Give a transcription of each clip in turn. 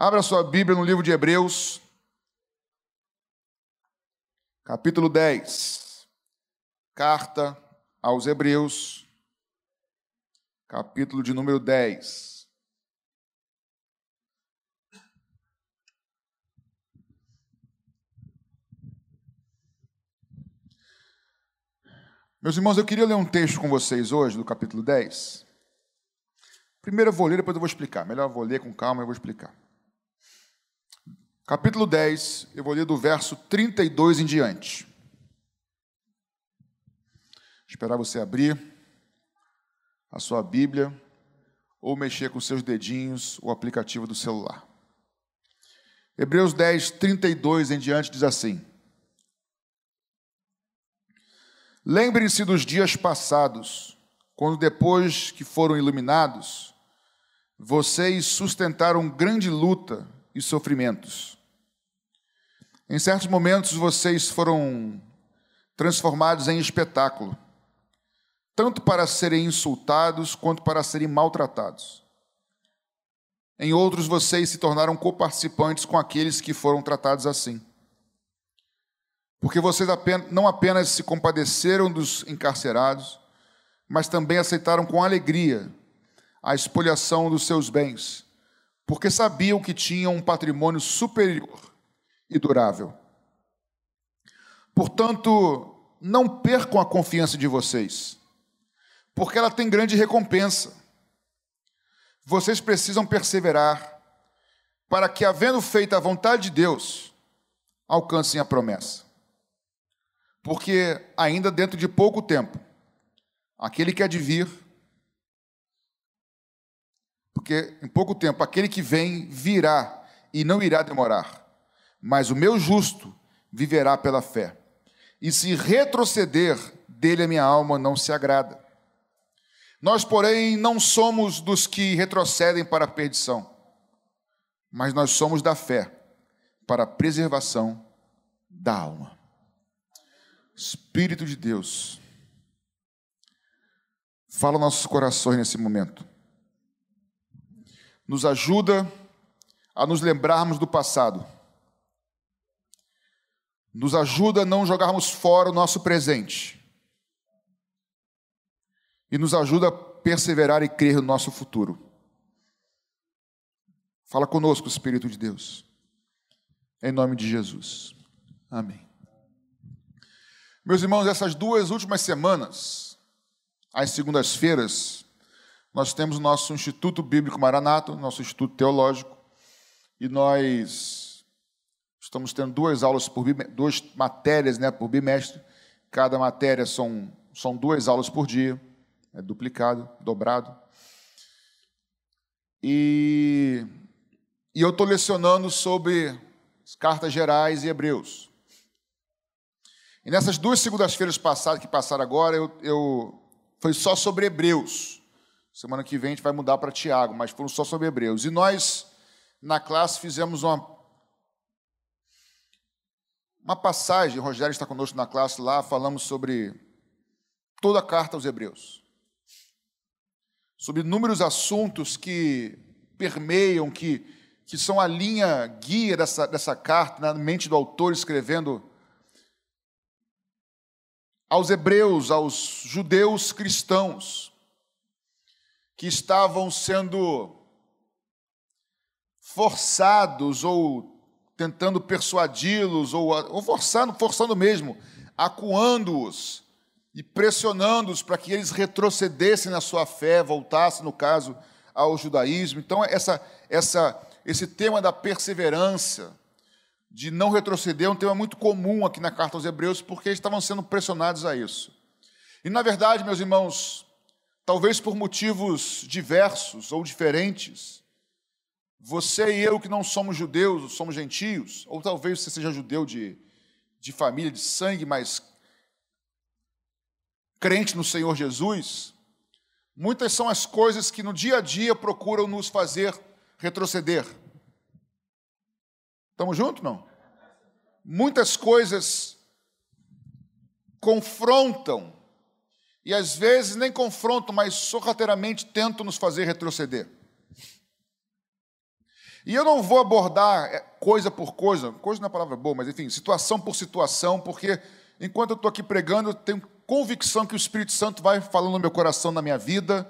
Abra sua Bíblia no livro de Hebreus, capítulo 10. Carta aos Hebreus, capítulo de número 10. Meus irmãos, eu queria ler um texto com vocês hoje, do capítulo 10. Primeiro eu vou ler, depois eu vou explicar. Melhor eu vou ler com calma e eu vou explicar. Capítulo 10, eu vou ler do verso 32 em diante. Esperar você abrir a sua Bíblia ou mexer com seus dedinhos o aplicativo do celular. Hebreus 10, 32 em diante diz assim: Lembrem-se dos dias passados, quando depois que foram iluminados, vocês sustentaram grande luta e sofrimentos. Em certos momentos vocês foram transformados em espetáculo, tanto para serem insultados quanto para serem maltratados. Em outros vocês se tornaram coparticipantes com aqueles que foram tratados assim. Porque vocês não apenas se compadeceram dos encarcerados, mas também aceitaram com alegria a expoliação dos seus bens, porque sabiam que tinham um patrimônio superior e durável. Portanto, não percam a confiança de vocês, porque ela tem grande recompensa. Vocês precisam perseverar para que, havendo feito a vontade de Deus, alcancem a promessa porque ainda dentro de pouco tempo, aquele que há de vir, porque em pouco tempo, aquele que vem virá e não irá demorar, mas o meu justo viverá pela fé. E se retroceder, dele a minha alma não se agrada. Nós, porém, não somos dos que retrocedem para a perdição, mas nós somos da fé para a preservação da alma. Espírito de Deus, fala nossos corações nesse momento. Nos ajuda a nos lembrarmos do passado. Nos ajuda a não jogarmos fora o nosso presente. E nos ajuda a perseverar e crer no nosso futuro. Fala conosco, Espírito de Deus. Em nome de Jesus. Amém. Meus irmãos, essas duas últimas semanas, às segundas-feiras, nós temos o nosso Instituto Bíblico Maranato, nosso Instituto Teológico, e nós estamos tendo duas aulas por duas matérias né, por bimestre. Cada matéria são, são duas aulas por dia, é duplicado, dobrado. E, e eu estou lecionando sobre as cartas gerais e hebreus. E nessas duas segundas-feiras passadas, que passaram agora, eu, eu, foi só sobre Hebreus. Semana que vem a gente vai mudar para Tiago, mas foram só sobre Hebreus. E nós, na classe, fizemos uma, uma passagem, o Rogério está conosco na classe lá, falamos sobre toda a carta aos Hebreus. Sobre inúmeros assuntos que permeiam, que, que são a linha guia dessa, dessa carta, na mente do autor escrevendo aos hebreus, aos judeus cristãos, que estavam sendo forçados ou tentando persuadi-los, ou, ou forçando, forçando mesmo, acuando-os e pressionando-os para que eles retrocedessem na sua fé, voltassem, no caso, ao judaísmo. Então, essa, essa, esse tema da perseverança, de não retroceder é um tema muito comum aqui na carta aos Hebreus, porque eles estavam sendo pressionados a isso. E, na verdade, meus irmãos, talvez por motivos diversos ou diferentes, você e eu que não somos judeus, somos gentios, ou talvez você seja judeu de, de família, de sangue, mas crente no Senhor Jesus, muitas são as coisas que no dia a dia procuram nos fazer retroceder. Estamos juntos, não? Muitas coisas confrontam, e às vezes nem confrontam, mas sorrateiramente tentam nos fazer retroceder. E eu não vou abordar é, coisa por coisa, coisa não é palavra boa, mas enfim, situação por situação, porque enquanto eu estou aqui pregando, eu tenho convicção que o Espírito Santo vai falando no meu coração, na minha vida,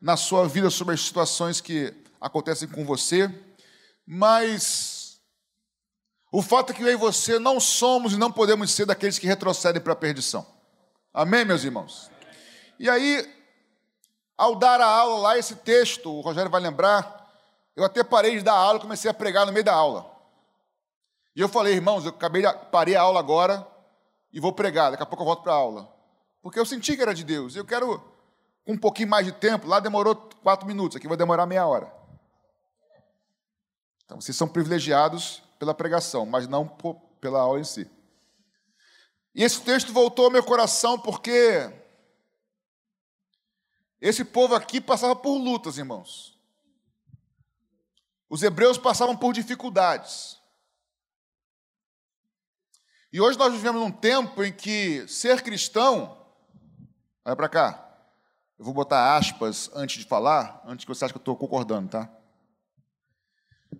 na sua vida, sobre as situações que acontecem com você. Mas o fato é que eu e você não somos e não podemos ser daqueles que retrocedem para a perdição. Amém, meus irmãos? E aí, ao dar a aula lá, esse texto, o Rogério vai lembrar, eu até parei de dar aula e comecei a pregar no meio da aula. E eu falei, irmãos, eu acabei de, parei a aula agora e vou pregar, daqui a pouco eu volto para a aula. Porque eu senti que era de Deus. Eu quero, com um pouquinho mais de tempo, lá demorou quatro minutos, aqui vai demorar meia hora. Então, vocês são privilegiados pela pregação, mas não pela aula em si. E esse texto voltou ao meu coração porque esse povo aqui passava por lutas, irmãos. Os hebreus passavam por dificuldades. E hoje nós vivemos num tempo em que ser cristão. Olha para cá. Eu vou botar aspas antes de falar, antes que você ache que eu estou concordando, tá?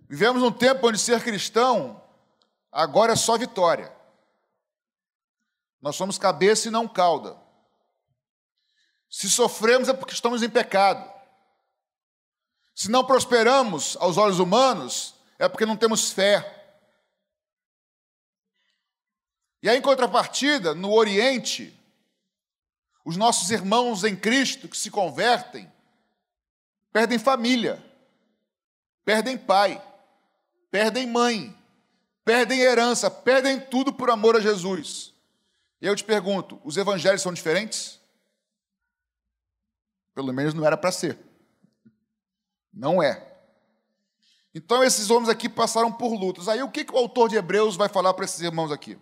Vivemos num tempo onde ser cristão agora é só vitória. Nós somos cabeça e não cauda. Se sofremos é porque estamos em pecado. Se não prosperamos aos olhos humanos, é porque não temos fé. E aí, em contrapartida, no Oriente, os nossos irmãos em Cristo que se convertem, perdem família, perdem pai, perdem mãe, perdem herança, perdem tudo por amor a Jesus. E eu te pergunto: os evangelhos são diferentes? Pelo menos não era para ser. Não é. Então esses homens aqui passaram por lutas. Aí o que, que o autor de Hebreus vai falar para esses irmãos aqui?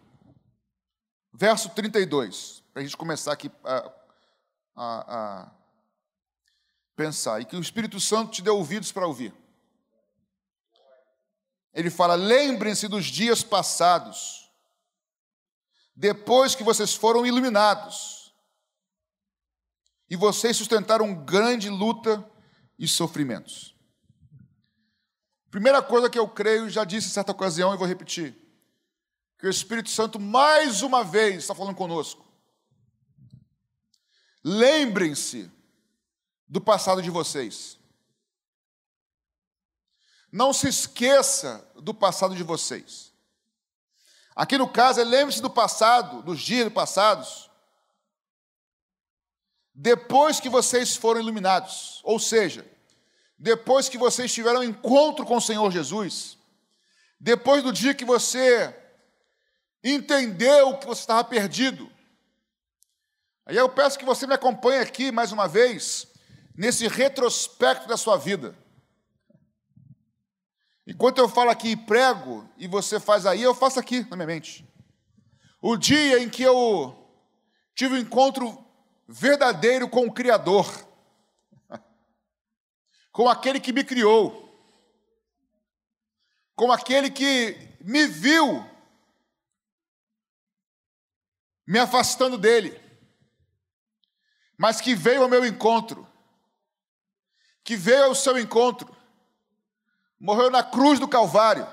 Verso 32, para a gente começar aqui a, a, a pensar. E que o Espírito Santo te dê ouvidos para ouvir. Ele fala: lembrem-se dos dias passados, depois que vocês foram iluminados e vocês sustentaram grande luta e sofrimentos. Primeira coisa que eu creio, já disse em certa ocasião e vou repetir, que o Espírito Santo mais uma vez está falando conosco. Lembrem-se do passado de vocês. Não se esqueça do passado de vocês. Aqui no caso é lembre-se do passado, dos dias passados, depois que vocês foram iluminados, ou seja, depois que vocês tiveram um encontro com o Senhor Jesus, depois do dia que você entendeu que você estava perdido. Aí eu peço que você me acompanhe aqui mais uma vez, nesse retrospecto da sua vida. Enquanto eu falo aqui e prego, e você faz aí, eu faço aqui na minha mente. O dia em que eu tive um encontro verdadeiro com o Criador, com aquele que me criou, com aquele que me viu me afastando dele, mas que veio ao meu encontro, que veio ao seu encontro, morreu na cruz do Calvário,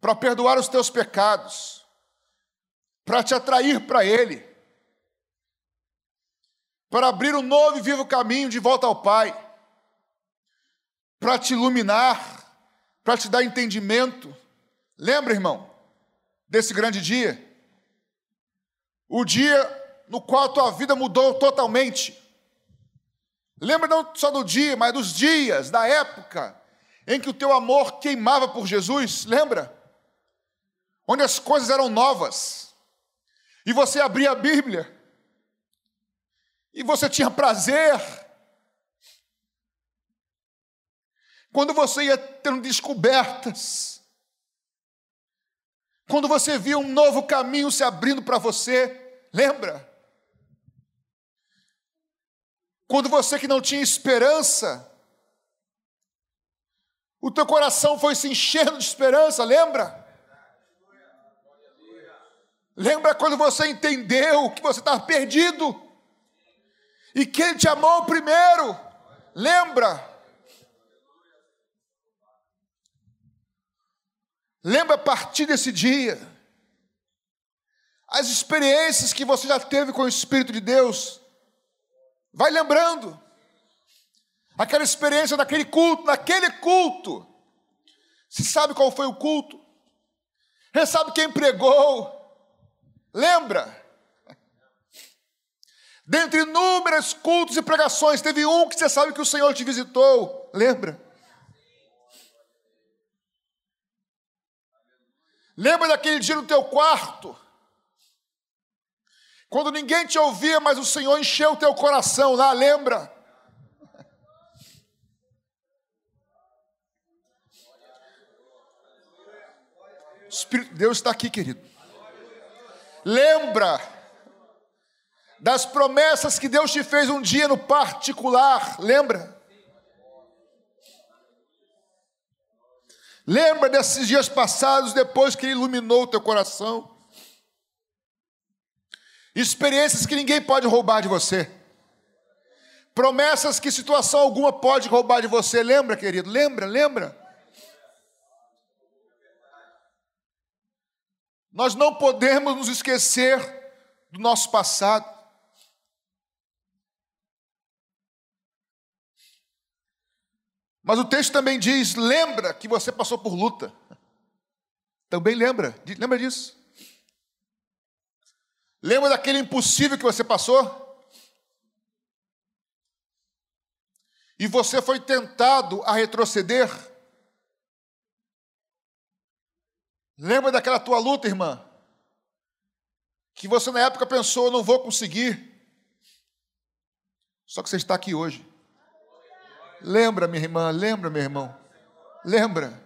para perdoar os teus pecados, para te atrair para Ele para abrir um novo e vivo caminho de volta ao Pai, para te iluminar, para te dar entendimento. Lembra, irmão, desse grande dia? O dia no qual a tua vida mudou totalmente. Lembra não só do dia, mas dos dias, da época em que o teu amor queimava por Jesus, lembra? Onde as coisas eram novas. E você abria a Bíblia e você tinha prazer. Quando você ia tendo descobertas, quando você via um novo caminho se abrindo para você, lembra? Quando você que não tinha esperança, o teu coração foi se enchendo de esperança, lembra? Lembra quando você entendeu que você estava perdido? E quem te amou primeiro, lembra? Lembra a partir desse dia as experiências que você já teve com o Espírito de Deus. Vai lembrando. Aquela experiência daquele culto, naquele culto. Você sabe qual foi o culto? Você sabe quem pregou? Lembra? Dentre inúmeros cultos e pregações, teve um que você sabe que o Senhor te visitou. Lembra? Lembra daquele dia no teu quarto? Quando ninguém te ouvia, mas o Senhor encheu o teu coração lá, lembra? Espírito de Deus está aqui, querido. Lembra das promessas que Deus te fez um dia no particular, lembra? Lembra desses dias passados, depois que Ele iluminou o teu coração? Experiências que ninguém pode roubar de você. Promessas que situação alguma pode roubar de você. Lembra, querido? Lembra, lembra? Nós não podemos nos esquecer do nosso passado. Mas o texto também diz: lembra que você passou por luta. Também lembra, lembra disso. Lembra daquele impossível que você passou? E você foi tentado a retroceder? Lembra daquela tua luta, irmã? Que você na época pensou, não vou conseguir. Só que você está aqui hoje. Lembra, minha irmã, lembra, meu irmão. Lembra.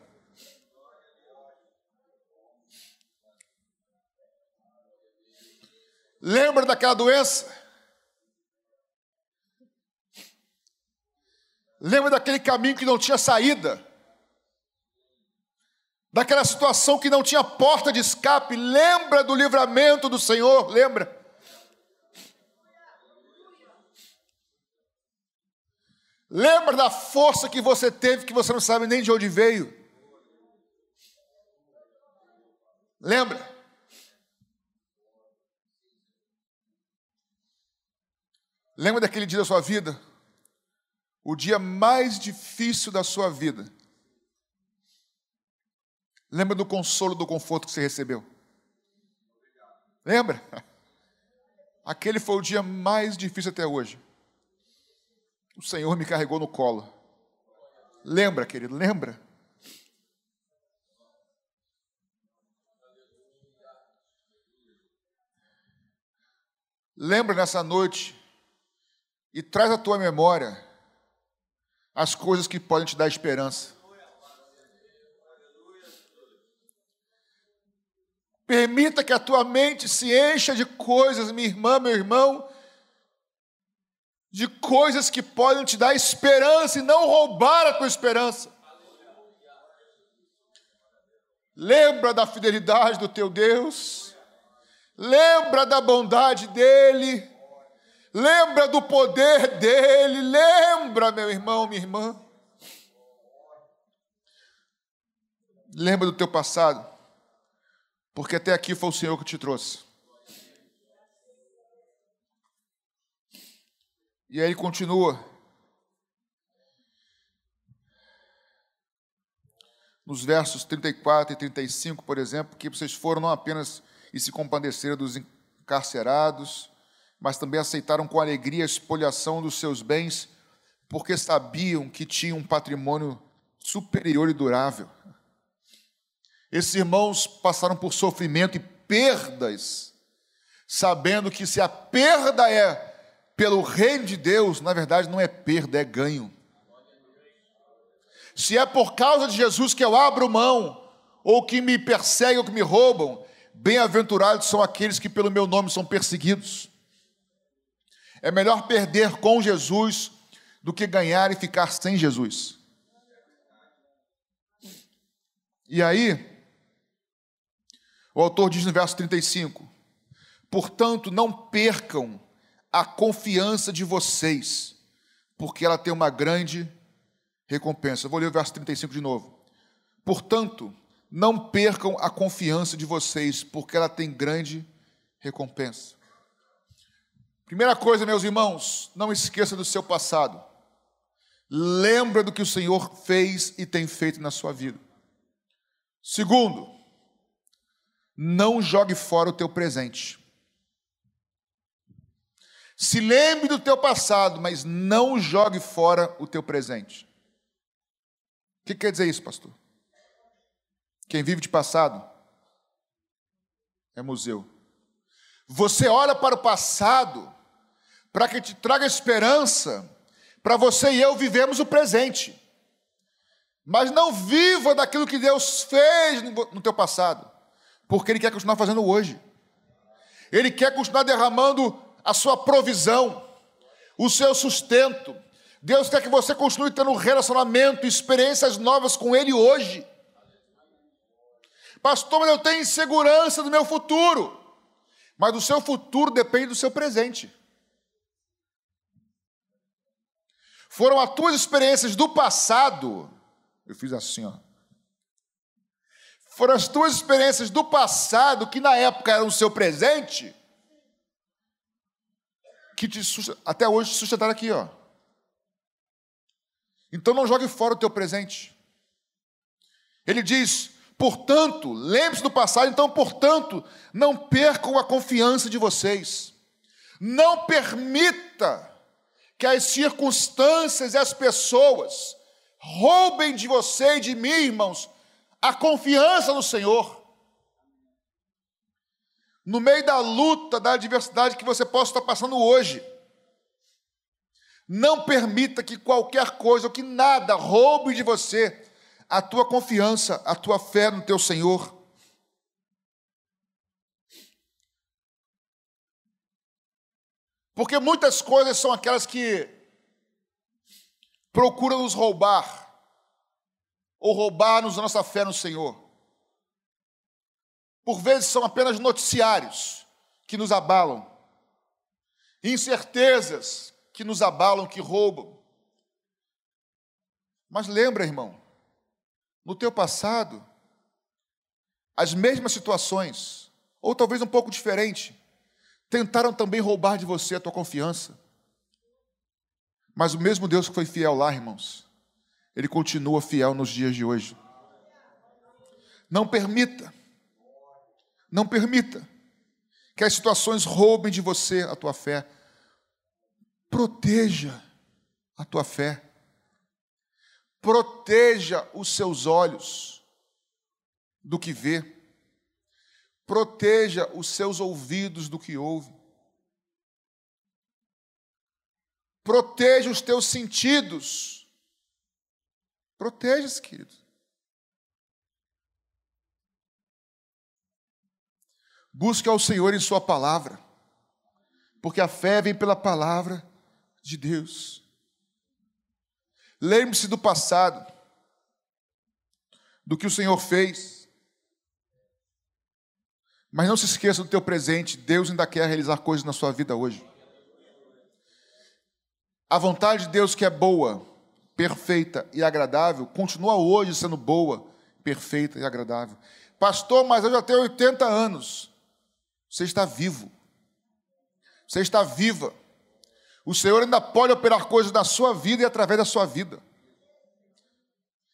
Lembra daquela doença? Lembra daquele caminho que não tinha saída? Daquela situação que não tinha porta de escape? Lembra do livramento do Senhor? Lembra? Lembra da força que você teve que você não sabe nem de onde veio? Lembra? Lembra daquele dia da sua vida? O dia mais difícil da sua vida. Lembra do consolo, do conforto que você recebeu? Lembra? Aquele foi o dia mais difícil até hoje. O Senhor me carregou no colo. Lembra, querido, lembra? Lembra nessa noite e traz à tua memória as coisas que podem te dar esperança. Permita que a tua mente se encha de coisas, minha irmã, meu irmão, de coisas que podem te dar esperança e não roubar a tua esperança. Lembra da fidelidade do teu Deus, lembra da bondade dEle, lembra do poder dEle, lembra, meu irmão, minha irmã. Lembra do teu passado, porque até aqui foi o Senhor que te trouxe. E aí ele continua. Nos versos 34 e 35, por exemplo, que vocês foram não apenas e se compadeceram dos encarcerados, mas também aceitaram com alegria a expoliação dos seus bens, porque sabiam que tinham um patrimônio superior e durável. Esses irmãos passaram por sofrimento e perdas, sabendo que se a perda é pelo reino de Deus, na verdade não é perda, é ganho. Se é por causa de Jesus que eu abro mão, ou que me perseguem ou que me roubam, bem-aventurados são aqueles que pelo meu nome são perseguidos. É melhor perder com Jesus do que ganhar e ficar sem Jesus. E aí, o autor diz no verso 35: Portanto, não percam a confiança de vocês, porque ela tem uma grande recompensa. Vou ler o verso 35 de novo. Portanto, não percam a confiança de vocês, porque ela tem grande recompensa. Primeira coisa, meus irmãos, não esqueça do seu passado. Lembra do que o Senhor fez e tem feito na sua vida. Segundo, não jogue fora o teu presente. Se lembre do teu passado, mas não jogue fora o teu presente. O que quer dizer isso, pastor? Quem vive de passado é museu. Você olha para o passado para que te traga esperança, para você e eu vivemos o presente. Mas não viva daquilo que Deus fez no teu passado, porque Ele quer continuar fazendo hoje. Ele quer continuar derramando a sua provisão, o seu sustento. Deus quer que você continue tendo relacionamento, experiências novas com Ele hoje. Pastor, mas eu tenho insegurança do meu futuro. Mas o seu futuro depende do seu presente. Foram as tuas experiências do passado. Eu fiz assim, ó. Foram as tuas experiências do passado que na época eram o seu presente que te até hoje te sustentaram aqui, ó. Então não jogue fora o teu presente. Ele diz: Portanto, lembre-se do passado, então, portanto, não percam a confiança de vocês. Não permita que as circunstâncias e as pessoas roubem de você e de mim, irmãos, a confiança no Senhor. No meio da luta, da adversidade que você possa estar passando hoje, não permita que qualquer coisa ou que nada roube de você a tua confiança, a tua fé no teu Senhor. Porque muitas coisas são aquelas que procuram nos roubar, ou roubar-nos a nossa fé no Senhor. Por vezes são apenas noticiários que nos abalam, incertezas que nos abalam, que roubam. Mas lembra, irmão, no teu passado, as mesmas situações, ou talvez um pouco diferente, tentaram também roubar de você a tua confiança. Mas o mesmo Deus que foi fiel lá, irmãos, ele continua fiel nos dias de hoje. Não permita, não permita que as situações roubem de você a tua fé. Proteja a tua fé proteja os seus olhos do que vê, proteja os seus ouvidos do que ouve, proteja os teus sentidos, proteja-se, querido. Busque ao Senhor em Sua palavra, porque a fé vem pela palavra de Deus. Lembre-se do passado, do que o Senhor fez. Mas não se esqueça do teu presente. Deus ainda quer realizar coisas na sua vida hoje. A vontade de Deus que é boa, perfeita e agradável, continua hoje sendo boa, perfeita e agradável. Pastor, mas eu já tenho 80 anos. Você está vivo. Você está viva. O Senhor ainda pode operar coisas na sua vida e através da sua vida.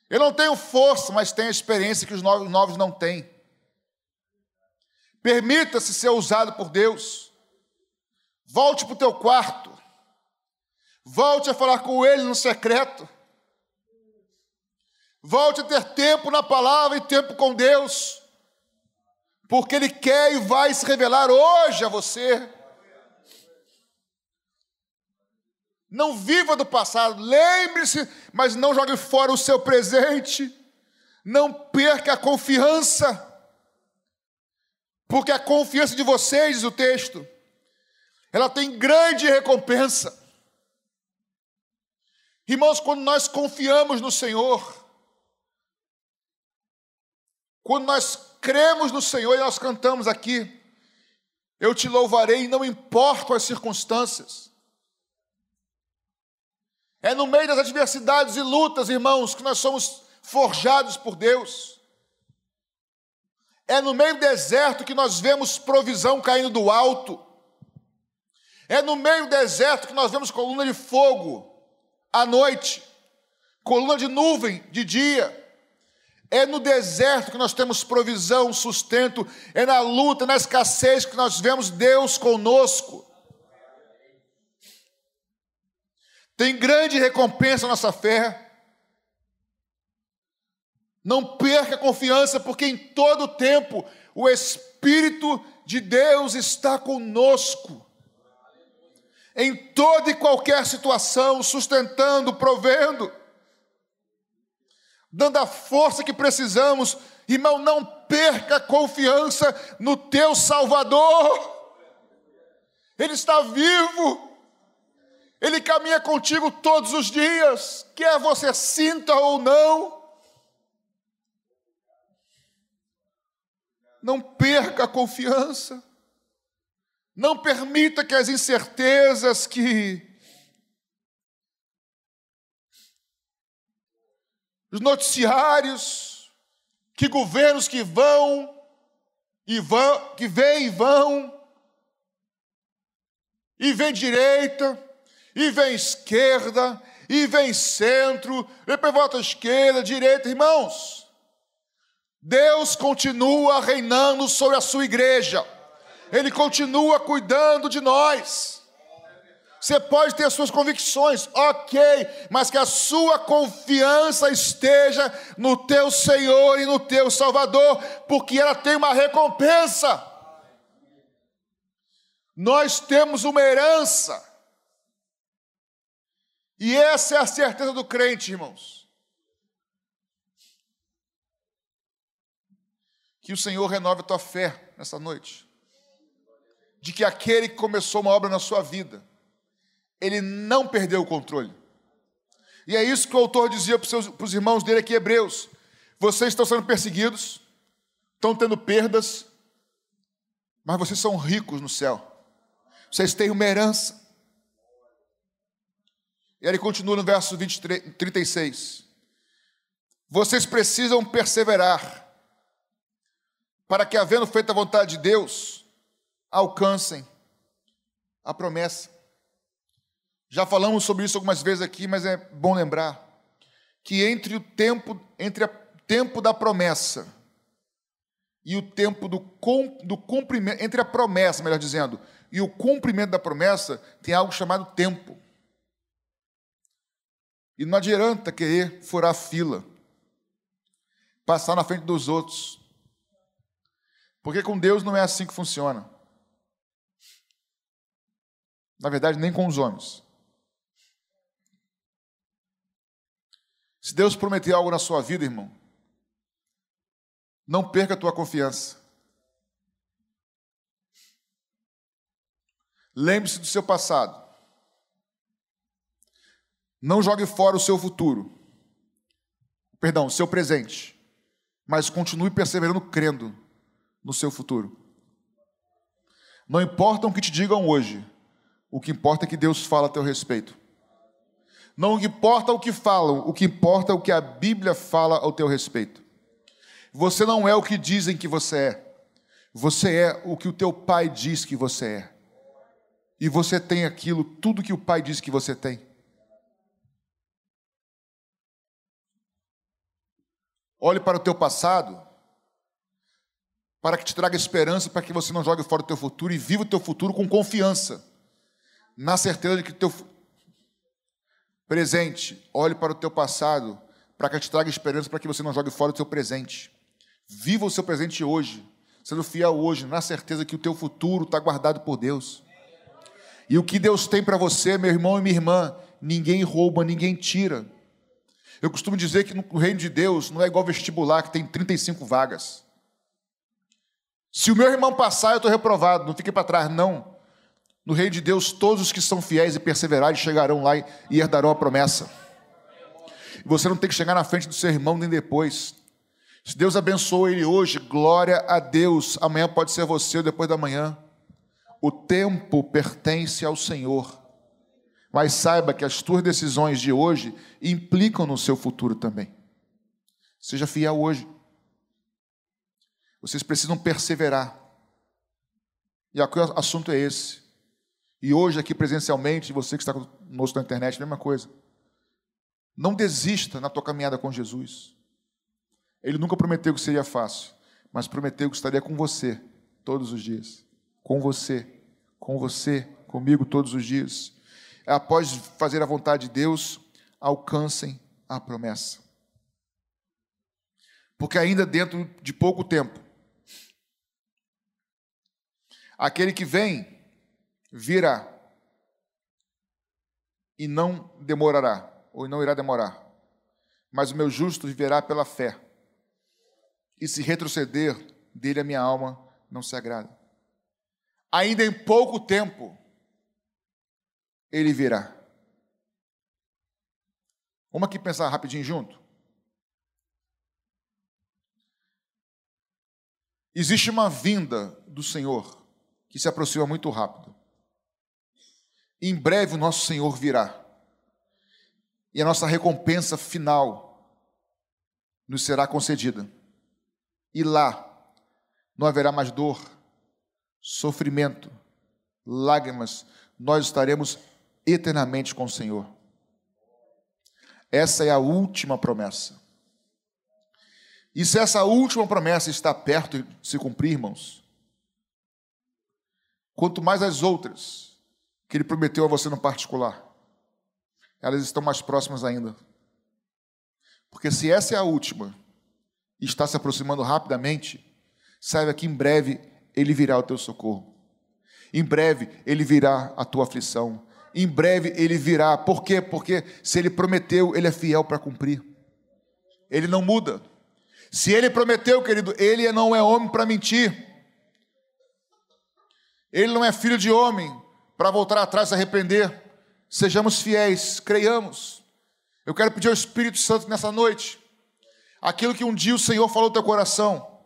Eu não tenho força, mas tenho experiência que os novos não têm. Permita-se ser usado por Deus. Volte para o teu quarto. Volte a falar com Ele no secreto. Volte a ter tempo na palavra e tempo com Deus. Porque Ele quer e vai se revelar hoje a você. Não viva do passado, lembre-se, mas não jogue fora o seu presente. Não perca a confiança, porque a confiança de vocês, diz o texto, ela tem grande recompensa. Irmãos, quando nós confiamos no Senhor, quando nós cremos no Senhor e nós cantamos aqui, eu te louvarei, não importam as circunstâncias. É no meio das adversidades e lutas, irmãos, que nós somos forjados por Deus. É no meio do deserto que nós vemos provisão caindo do alto. É no meio do deserto que nós vemos coluna de fogo à noite, coluna de nuvem de dia. É no deserto que nós temos provisão, sustento. É na luta, na escassez que nós vemos Deus conosco. Tem grande recompensa a nossa fé. Não perca a confiança, porque em todo tempo o Espírito de Deus está conosco. Em toda e qualquer situação, sustentando, provendo, dando a força que precisamos. Irmão, não perca confiança no teu Salvador. Ele está vivo. Ele caminha contigo todos os dias, quer você sinta ou não. Não perca a confiança. Não permita que as incertezas que os noticiários, que governos que vão e vão, que vêm e vão, e vem direita, e vem esquerda, e vem centro, depois volta esquerda, direita, irmãos. Deus continua reinando sobre a sua igreja, Ele continua cuidando de nós. Você pode ter suas convicções, ok, mas que a sua confiança esteja no teu Senhor e no teu Salvador, porque ela tem uma recompensa. Nós temos uma herança, e essa é a certeza do crente, irmãos. Que o Senhor renove a tua fé nessa noite. De que aquele que começou uma obra na sua vida, ele não perdeu o controle. E é isso que o autor dizia para os, seus, para os irmãos dele aqui, Hebreus: vocês estão sendo perseguidos, estão tendo perdas, mas vocês são ricos no céu, vocês têm uma herança. E ele continua no verso 23, 36. Vocês precisam perseverar para que, havendo feito a vontade de Deus, alcancem a promessa. Já falamos sobre isso algumas vezes aqui, mas é bom lembrar que entre o tempo, entre o tempo da promessa e o tempo do, do cumprimento, entre a promessa, melhor dizendo, e o cumprimento da promessa, tem algo chamado tempo. E não adianta querer furar fila, passar na frente dos outros, porque com Deus não é assim que funciona. Na verdade, nem com os homens. Se Deus prometer algo na sua vida, irmão, não perca a tua confiança. Lembre-se do seu passado. Não jogue fora o seu futuro. Perdão, o seu presente. Mas continue perseverando crendo no seu futuro. Não importa o que te digam hoje, o que importa é que Deus fala a teu respeito. Não importa o que falam, o que importa é o que a Bíblia fala ao teu respeito. Você não é o que dizem que você é. Você é o que o teu pai diz que você é. E você tem aquilo, tudo que o pai diz que você tem. Olhe para o teu passado para que te traga esperança, para que você não jogue fora o teu futuro e viva o teu futuro com confiança, na certeza de que o teu presente, olhe para o teu passado, para que te traga esperança, para que você não jogue fora o teu presente. Viva o seu presente hoje, sendo fiel hoje, na certeza que o teu futuro está guardado por Deus. E o que Deus tem para você, meu irmão e minha irmã, ninguém rouba, ninguém tira. Eu costumo dizer que no reino de Deus não é igual vestibular, que tem 35 vagas. Se o meu irmão passar, eu estou reprovado, não fique para trás, não. No reino de Deus, todos os que são fiéis e perseverares chegarão lá e herdarão a promessa. E você não tem que chegar na frente do seu irmão nem depois. Se Deus abençoou ele hoje, glória a Deus. Amanhã pode ser você ou depois da manhã. O tempo pertence ao Senhor. Mas saiba que as tuas decisões de hoje implicam no seu futuro também. Seja fiel hoje. Vocês precisam perseverar. E o assunto é esse. E hoje, aqui presencialmente, você que está conosco na internet, mesma coisa. Não desista na tua caminhada com Jesus. Ele nunca prometeu que seria fácil, mas prometeu que estaria com você todos os dias. Com você, com você, comigo todos os dias. Após fazer a vontade de Deus, alcancem a promessa. Porque ainda dentro de pouco tempo, aquele que vem virá e não demorará, ou não irá demorar. Mas o meu justo viverá pela fé. E se retroceder, dele a minha alma não se agrada. Ainda em pouco tempo, ele virá. Vamos aqui pensar rapidinho junto? Existe uma vinda do Senhor que se aproxima muito rápido. Em breve o nosso Senhor virá. E a nossa recompensa final nos será concedida. E lá não haverá mais dor, sofrimento, lágrimas, nós estaremos eternamente com o Senhor. Essa é a última promessa. E se essa última promessa está perto de se cumprir, irmãos, quanto mais as outras que ele prometeu a você no particular, elas estão mais próximas ainda. Porque se essa é a última e está se aproximando rapidamente, saiba que em breve ele virá ao teu socorro. Em breve ele virá a tua aflição em breve ele virá. Por quê? Porque se ele prometeu, ele é fiel para cumprir. Ele não muda. Se ele prometeu, querido, ele não é homem para mentir. Ele não é filho de homem para voltar atrás e arrepender. Sejamos fiéis, creiamos. Eu quero pedir ao Espírito Santo nessa noite, aquilo que um dia o Senhor falou no teu coração,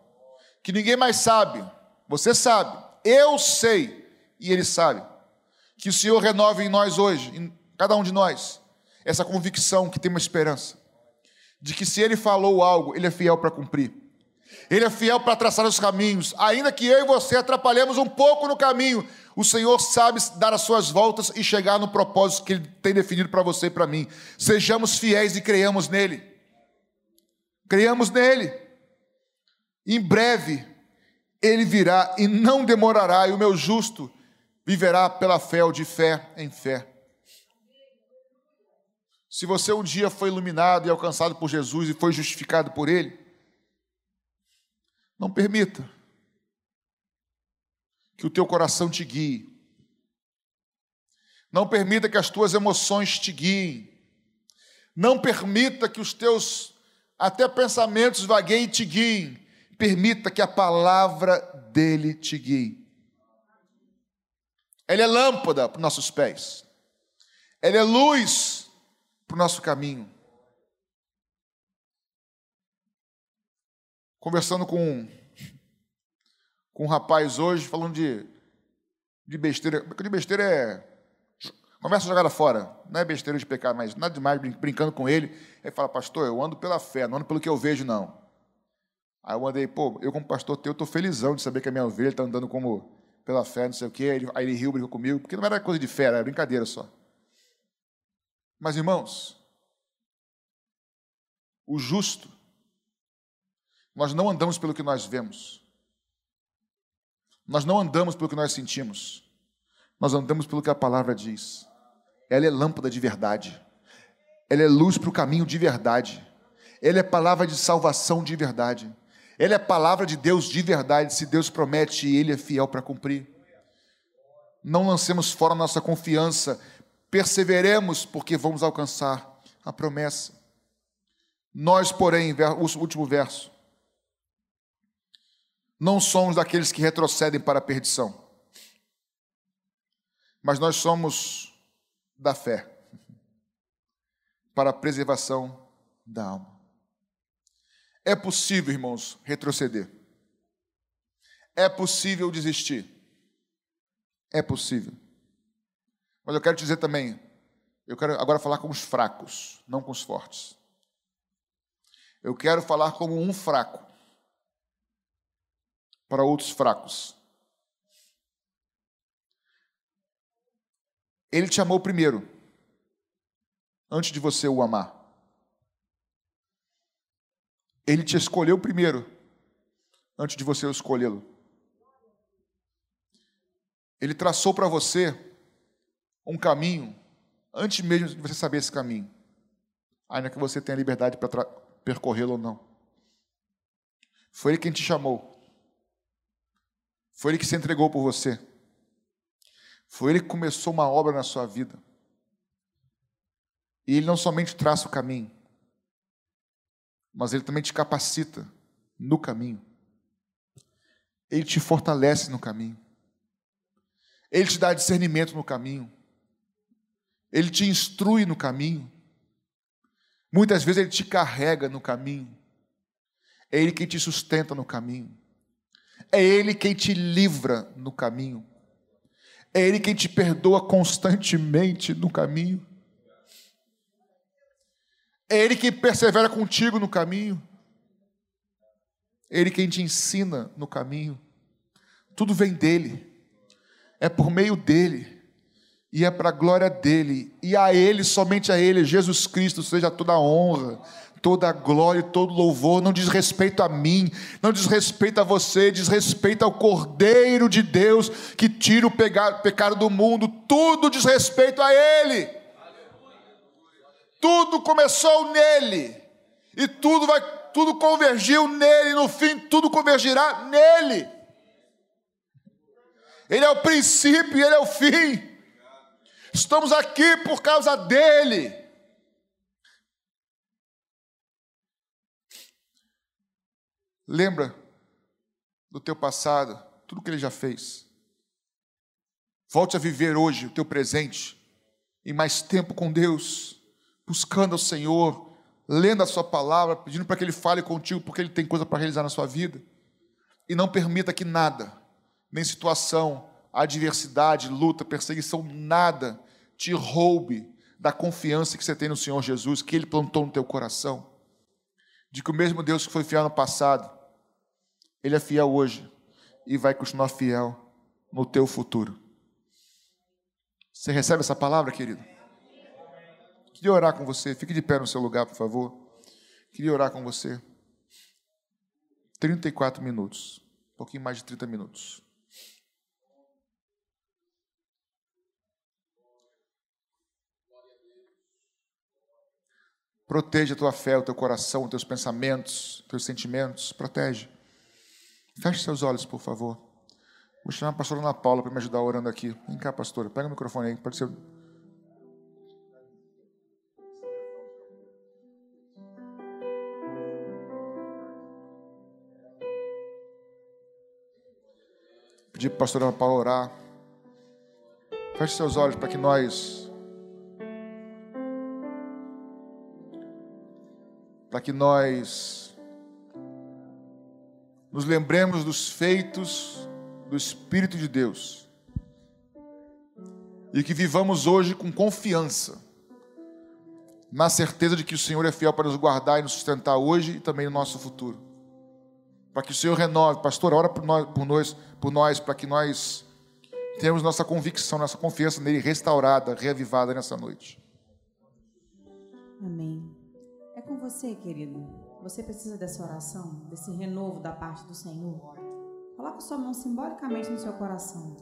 que ninguém mais sabe, você sabe, eu sei, e Ele sabe. Que o Senhor renove em nós hoje, em cada um de nós, essa convicção que tem uma esperança, de que se Ele falou algo, Ele é fiel para cumprir. Ele é fiel para traçar os caminhos, ainda que eu e você atrapalhemos um pouco no caminho, o Senhor sabe dar as suas voltas e chegar no propósito que Ele tem definido para você e para mim. Sejamos fiéis e creiamos nele. Creiamos nele. Em breve, Ele virá e não demorará, e o meu justo viverá pela fé ou de fé em fé. Se você um dia foi iluminado e alcançado por Jesus e foi justificado por Ele, não permita que o teu coração te guie. Não permita que as tuas emoções te guiem. Não permita que os teus até pensamentos vagueiem e te guiem. Permita que a palavra dele te guie. Ele é lâmpada para os nossos pés. Ele é luz para o nosso caminho. Conversando com, com um rapaz hoje, falando de, de besteira. De besteira é. Conversa jogada fora. Não é besteira de pecar, mas nada demais, brincando com ele. Ele fala, pastor, eu ando pela fé, não ando pelo que eu vejo, não. Aí eu mandei, pô, eu como pastor teu, estou felizão de saber que a minha ovelha está andando como pela fé, não sei o quê. Aí ele, aí ele riu, brincou comigo, porque não era coisa de fé, era brincadeira só. Mas, irmãos, o justo, nós não andamos pelo que nós vemos, nós não andamos pelo que nós sentimos, nós andamos pelo que a palavra diz. Ela é lâmpada de verdade, ela é luz para o caminho de verdade, ela é palavra de salvação de verdade. Ele é palavra de Deus de verdade. Se Deus promete, Ele é fiel para cumprir. Não lancemos fora nossa confiança. Perseveremos, porque vamos alcançar a promessa. Nós, porém, o último verso, não somos daqueles que retrocedem para a perdição, mas nós somos da fé para a preservação da alma. É possível, irmãos, retroceder. É possível desistir. É possível. Mas eu quero dizer também, eu quero agora falar com os fracos, não com os fortes. Eu quero falar como um fraco. Para outros fracos. Ele te amou primeiro, antes de você o amar. Ele te escolheu primeiro, antes de você escolhê-lo. Ele traçou para você um caminho, antes mesmo de você saber esse caminho, ainda que você tenha liberdade para percorrê-lo ou não. Foi Ele quem te chamou. Foi Ele que se entregou por você. Foi Ele que começou uma obra na sua vida. E Ele não somente traça o caminho, mas Ele também te capacita no caminho. Ele te fortalece no caminho. Ele te dá discernimento no caminho. Ele te instrui no caminho. Muitas vezes ele te carrega no caminho. É ele quem te sustenta no caminho. É ele quem te livra no caminho. É ele quem te perdoa constantemente no caminho. É ele quem persevera contigo no caminho. É ele quem te ensina no caminho. Tudo vem dele. É por meio dele e é para a glória dele, e a ele, somente a ele, Jesus Cristo, seja toda a honra, toda a glória todo louvor, não diz respeito a mim, não diz respeito a você, diz respeito ao Cordeiro de Deus que tira o pecado do mundo, tudo diz respeito a ele. Tudo começou nele, e tudo vai, tudo convergiu nele, no fim tudo convergirá nele. Ele é o princípio e ele é o fim. Estamos aqui por causa dele. Lembra do teu passado, tudo que ele já fez. Volte a viver hoje o teu presente e mais tempo com Deus, buscando ao Senhor, lendo a sua palavra, pedindo para que ele fale contigo, porque ele tem coisa para realizar na sua vida. E não permita que nada, nem situação, adversidade, luta, perseguição, nada te roube da confiança que você tem no Senhor Jesus, que Ele plantou no teu coração, de que o mesmo Deus que foi fiel no passado, Ele é fiel hoje e vai continuar fiel no teu futuro. Você recebe essa palavra, querido? Queria orar com você. Fique de pé no seu lugar, por favor. Queria orar com você. 34 minutos. Um pouquinho mais de 30 minutos. Protege a tua fé, o teu coração, os teus pensamentos, os teus sentimentos. Protege. Feche seus olhos, por favor. Vou chamar a pastora Ana Paula para me ajudar orando aqui. Vem cá, pastora. Pega o microfone aí. Pode ser. Pedir para a pastora Ana Paula orar. Feche seus olhos para que nós para que nós nos lembremos dos feitos do Espírito de Deus e que vivamos hoje com confiança, na certeza de que o Senhor é fiel para nos guardar e nos sustentar hoje e também no nosso futuro. Para que o Senhor renove, pastor, ora por nós, por nós, por nós para que nós tenhamos nossa convicção, nossa confiança nele restaurada, reavivada nessa noite. Amém com você, querido. Você precisa dessa oração, desse renovo da parte do Senhor. Coloque sua mão simbolicamente no seu coração.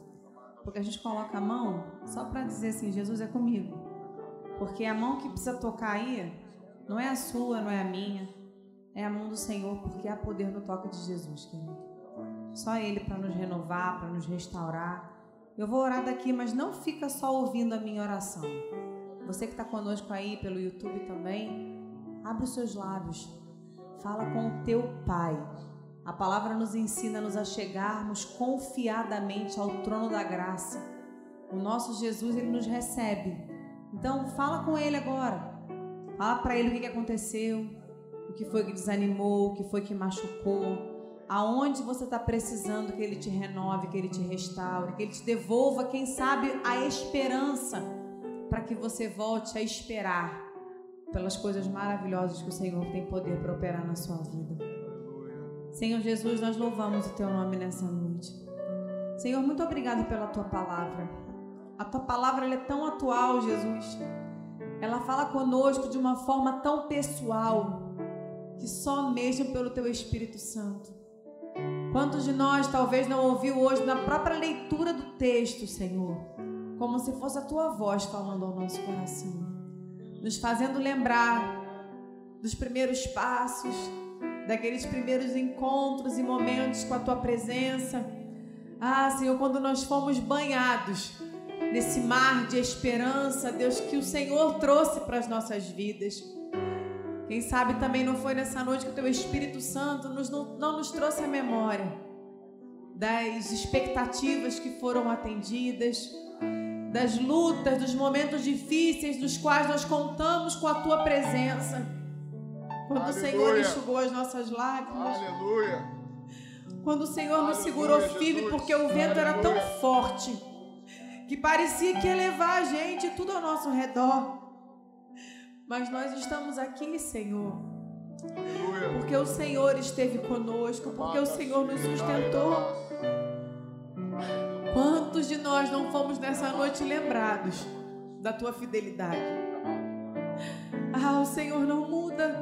Porque a gente coloca a mão só para dizer assim: Jesus é comigo. Porque a mão que precisa tocar aí não é a sua, não é a minha. É a mão do Senhor, porque há poder no toque de Jesus, querido. Só Ele para nos renovar, para nos restaurar. Eu vou orar daqui, mas não fica só ouvindo a minha oração. Você que está conosco aí pelo YouTube também, Abre os seus lábios. Fala com o teu Pai. A palavra nos ensina nos a chegarmos confiadamente ao trono da graça. O nosso Jesus, ele nos recebe. Então, fala com ele agora. Fala para ele o que aconteceu, o que foi que desanimou, o que foi que machucou, aonde você está precisando que ele te renove, que ele te restaure, que ele te devolva, quem sabe, a esperança para que você volte a esperar pelas coisas maravilhosas que o Senhor tem poder para operar na sua vida. Senhor Jesus, nós louvamos o teu nome nessa noite. Senhor, muito obrigado pela tua palavra. A tua palavra é tão atual, Jesus. Ela fala conosco de uma forma tão pessoal que só mesmo pelo teu Espírito Santo. Quantos de nós talvez não ouviu hoje na própria leitura do texto, Senhor, como se fosse a tua voz falando ao nosso coração, nos fazendo lembrar dos primeiros passos, daqueles primeiros encontros e momentos com a tua presença. Ah, Senhor, quando nós fomos banhados nesse mar de esperança, Deus, que o Senhor trouxe para as nossas vidas. Quem sabe também não foi nessa noite que o teu Espírito Santo nos, não, não nos trouxe a memória das expectativas que foram atendidas, das lutas, dos momentos difíceis dos quais nós contamos com a tua presença. Quando Aleluia. o Senhor enxugou as nossas lágrimas. Aleluia. Quando o Senhor Aleluia, nos segurou firme porque o vento Aleluia. era tão forte que parecia que ia levar a gente tudo ao nosso redor. Mas nós estamos aqui, Senhor. Porque o Senhor esteve conosco, porque o Senhor nos sustentou. Quantos de nós não fomos nessa noite lembrados da tua fidelidade? Ah, o Senhor não muda.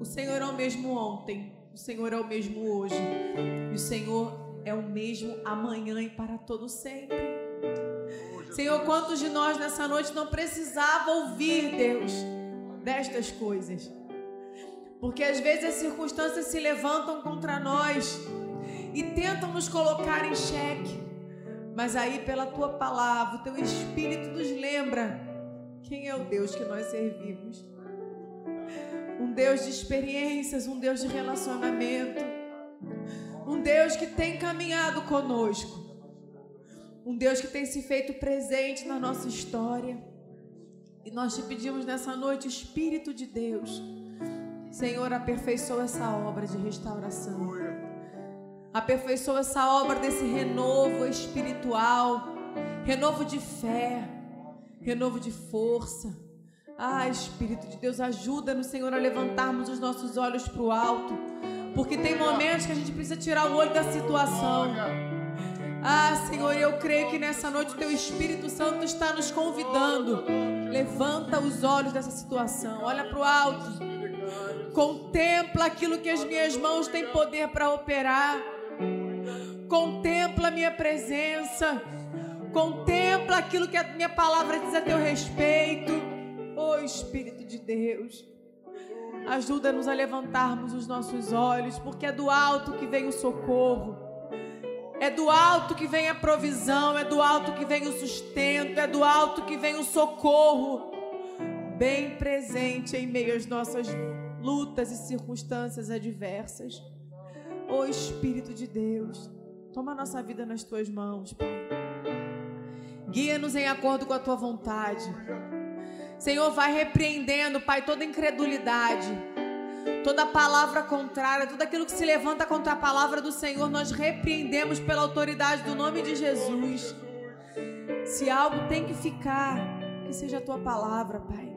O Senhor é o mesmo ontem, o Senhor é o mesmo hoje, e o Senhor é o mesmo amanhã e para todo sempre. Senhor, quantos de nós nessa noite não precisava ouvir, Deus, destas coisas? Porque às vezes as circunstâncias se levantam contra nós e tentam nos colocar em xeque. Mas aí, pela tua palavra, o teu espírito nos lembra quem é o Deus que nós servimos um Deus de experiências, um Deus de relacionamento, um Deus que tem caminhado conosco, um Deus que tem se feito presente na nossa história. E nós te pedimos nessa noite, Espírito de Deus, Senhor, aperfeiçoa essa obra de restauração. Aperfeiçoa essa obra desse renovo espiritual, renovo de fé, renovo de força ah, Espírito de Deus, ajuda-nos, Senhor, a levantarmos os nossos olhos para o alto. Porque tem momentos que a gente precisa tirar o olho da situação. Ah, Senhor, eu creio que nessa noite Teu Espírito Santo está nos convidando. Levanta os olhos dessa situação, olha para o alto. Contempla aquilo que as minhas mãos têm poder para operar. Contempla a minha presença. Contempla aquilo que a minha palavra diz a teu respeito. Oh Espírito de Deus, ajuda-nos a levantarmos os nossos olhos, porque é do alto que vem o socorro. É do alto que vem a provisão, é do alto que vem o sustento, é do alto que vem o socorro, bem presente em meio às nossas lutas e circunstâncias adversas. Oh Espírito de Deus, toma a nossa vida nas tuas mãos, Pai. Guia-nos em acordo com a tua vontade. Senhor, vai repreendendo, Pai, toda incredulidade, toda palavra contrária, tudo aquilo que se levanta contra a palavra do Senhor, nós repreendemos pela autoridade do nome de Jesus. Se algo tem que ficar, que seja a tua palavra, Pai.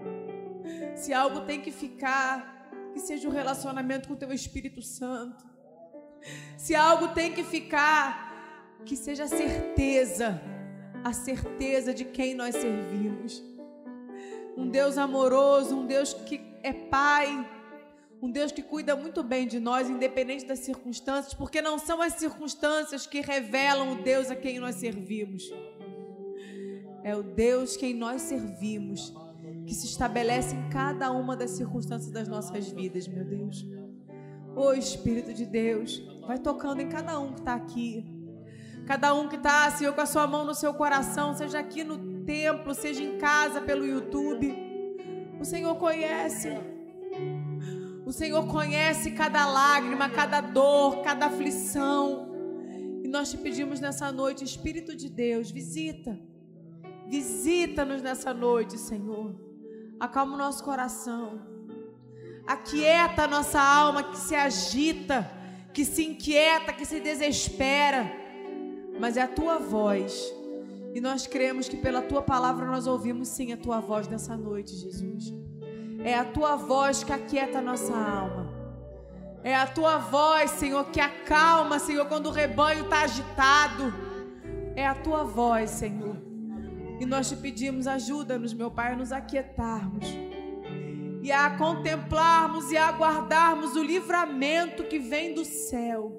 Se algo tem que ficar, que seja o relacionamento com o teu Espírito Santo. Se algo tem que ficar, que seja a certeza, a certeza de quem nós servimos um Deus amoroso, um Deus que é Pai, um Deus que cuida muito bem de nós, independente das circunstâncias, porque não são as circunstâncias que revelam o Deus a quem nós servimos. É o Deus quem nós servimos, que se estabelece em cada uma das circunstâncias das nossas vidas, meu Deus. Ô Espírito de Deus, vai tocando em cada um que está aqui. Cada um que está, Senhor, com a sua mão no seu coração, seja aqui no templo, seja em casa, pelo YouTube. O Senhor conhece. O Senhor conhece cada lágrima, cada dor, cada aflição. E nós te pedimos nessa noite, Espírito de Deus, visita. Visita-nos nessa noite, Senhor. Acalma o nosso coração. Aquieta a nossa alma que se agita, que se inquieta, que se desespera. Mas é a tua voz e nós cremos que pela tua palavra nós ouvimos sim a tua voz nessa noite, Jesus. É a tua voz que aquieta a nossa alma. É a tua voz, Senhor, que acalma, Senhor, quando o rebanho está agitado. É a tua voz, Senhor. E nós te pedimos, ajuda-nos, meu Pai, a nos aquietarmos e a contemplarmos e a aguardarmos o livramento que vem do céu.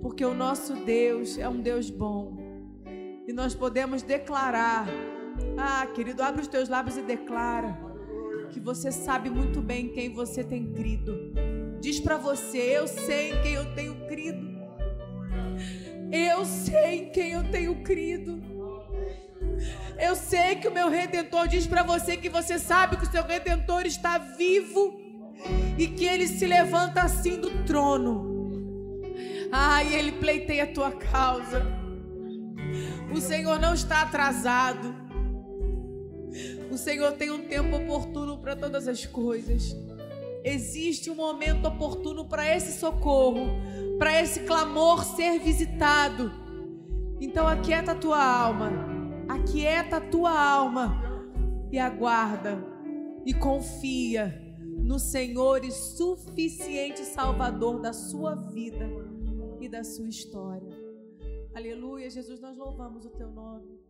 Porque o nosso Deus é um Deus bom. E nós podemos declarar. Ah, querido, abre os teus lábios e declara que você sabe muito bem quem você tem crido. Diz para você: Eu sei em quem eu tenho crido. Eu sei em quem eu tenho crido. Eu sei que o meu redentor diz para você que você sabe que o seu redentor está vivo e que ele se levanta assim do trono. Ai, ele pleiteia a tua causa. O Senhor não está atrasado. O Senhor tem um tempo oportuno para todas as coisas. Existe um momento oportuno para esse socorro, para esse clamor ser visitado. Então aquieta a tua alma, aquieta a tua alma e aguarda e confia no Senhor e suficiente Salvador da sua vida e da sua história. Aleluia, Jesus, nós louvamos o teu nome.